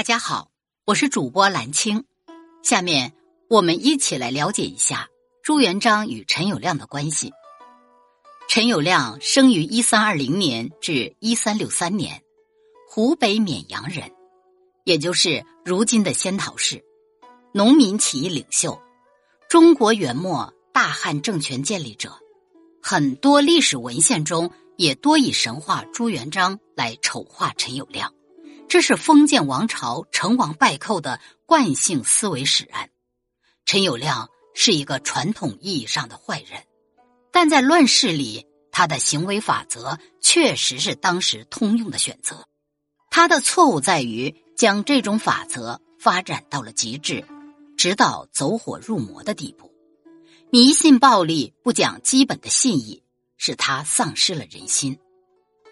大家好，我是主播蓝青。下面我们一起来了解一下朱元璋与陈友谅的关系。陈友谅生于一三二零年至一三六三年，湖北沔阳人，也就是如今的仙桃市，农民起义领袖，中国元末大汉政权建立者。很多历史文献中也多以神话朱元璋来丑化陈友谅。这是封建王朝成王败寇的惯性思维使然。陈友谅是一个传统意义上的坏人，但在乱世里，他的行为法则确实是当时通用的选择。他的错误在于将这种法则发展到了极致，直到走火入魔的地步。迷信暴力，不讲基本的信义，使他丧失了人心。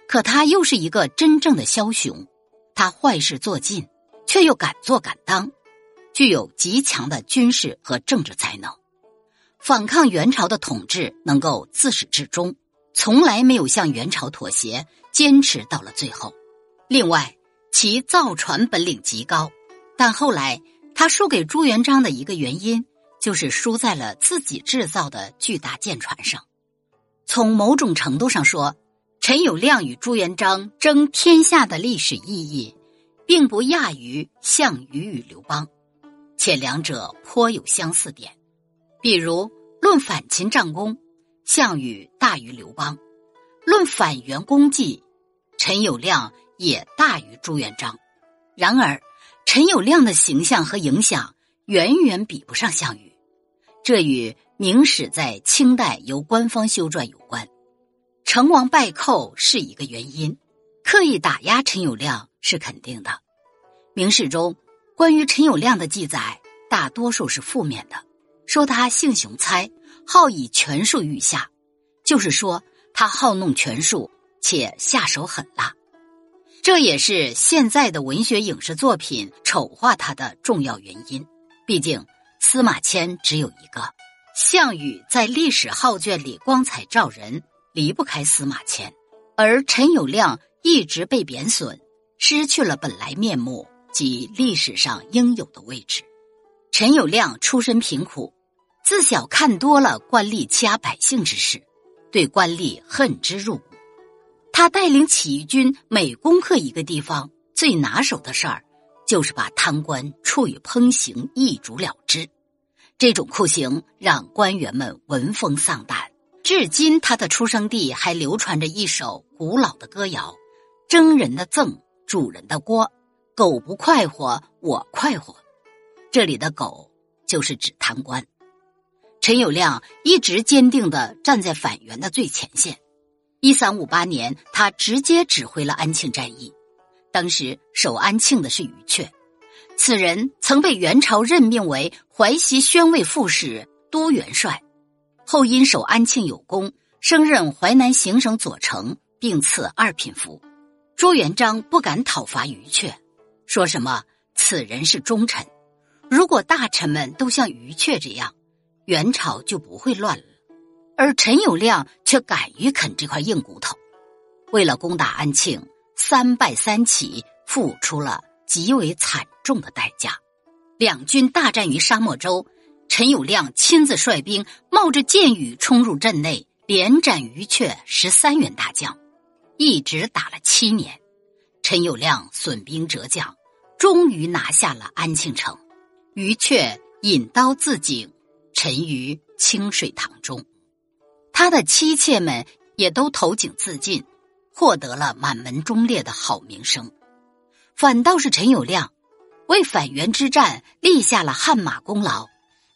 可他又是一个真正的枭雄。他坏事做尽，却又敢做敢当，具有极强的军事和政治才能，反抗元朝的统治能够自始至终，从来没有向元朝妥协，坚持到了最后。另外，其造船本领极高，但后来他输给朱元璋的一个原因，就是输在了自己制造的巨大舰船上。从某种程度上说。陈友谅与朱元璋争天下的历史意义，并不亚于项羽与刘邦，且两者颇有相似点。比如论反秦战功，项羽大于刘邦；论反元功绩，陈友谅也大于朱元璋。然而，陈友谅的形象和影响远远比不上项羽，这与明史在清代由官方修撰有关。成王败寇是一个原因，刻意打压陈友谅是肯定的。明史中关于陈友谅的记载大多数是负面的，说他性雄猜，好以权术御下，就是说他好弄权术且下手狠辣。这也是现在的文学影视作品丑化他的重要原因。毕竟司马迁只有一个，项羽在历史号卷里光彩照人。离不开司马迁，而陈友谅一直被贬损，失去了本来面目及历史上应有的位置。陈友谅出身贫苦，自小看多了官吏欺压百姓之事，对官吏恨之入骨。他带领起义军每攻克一个地方，最拿手的事儿就是把贪官处以烹刑，一煮了之。这种酷刑让官员们闻风丧胆。至今，他的出生地还流传着一首古老的歌谣：“征人的赠，主人的锅，狗不快活，我快活。”这里的“狗”就是指贪官。陈友谅一直坚定的站在反元的最前线。一三五八年，他直接指挥了安庆战役。当时守安庆的是于阙，此人曾被元朝任命为淮西宣慰副使、都元帅。后因守安庆有功，升任淮南行省左丞，并赐二品符。朱元璋不敢讨伐余阙，说什么此人是忠臣，如果大臣们都像余阙这样，元朝就不会乱了。而陈友谅却敢于啃这块硬骨头，为了攻打安庆，三败三起，付出了极为惨重的代价。两军大战于沙漠洲。陈友谅亲自率兵，冒着箭雨冲入阵内，连斩余阙十三员大将，一直打了七年。陈友谅损兵折将，终于拿下了安庆城。余阙引刀自尽，沉于清水塘中。他的妻妾们也都投井自尽，获得了满门忠烈的好名声。反倒是陈友谅，为反元之战立下了汗马功劳。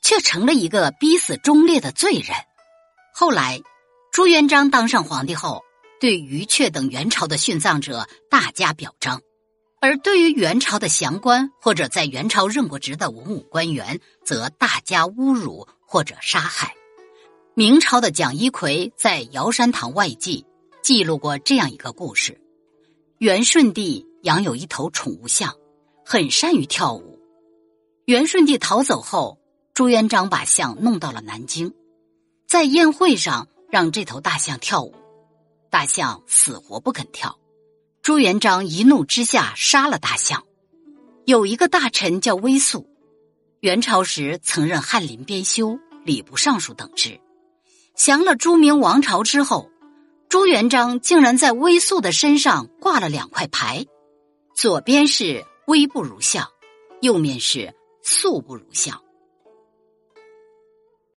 却成了一个逼死忠烈的罪人。后来，朱元璋当上皇帝后，对于阙等元朝的殉葬者大加表彰，而对于元朝的降官或者在元朝任过职的文武官员，则大加侮辱或者杀害。明朝的蒋一奎在《尧山堂外记》记录过这样一个故事：元顺帝养有一头宠物象，很善于跳舞。元顺帝逃走后。朱元璋把象弄到了南京，在宴会上让这头大象跳舞，大象死活不肯跳。朱元璋一怒之下杀了大象。有一个大臣叫微素，元朝时曾任翰林编修、礼部尚书等职。降了朱明王朝之后，朱元璋竟然在微素的身上挂了两块牌，左边是“微不如相”，右面是“素不如相”。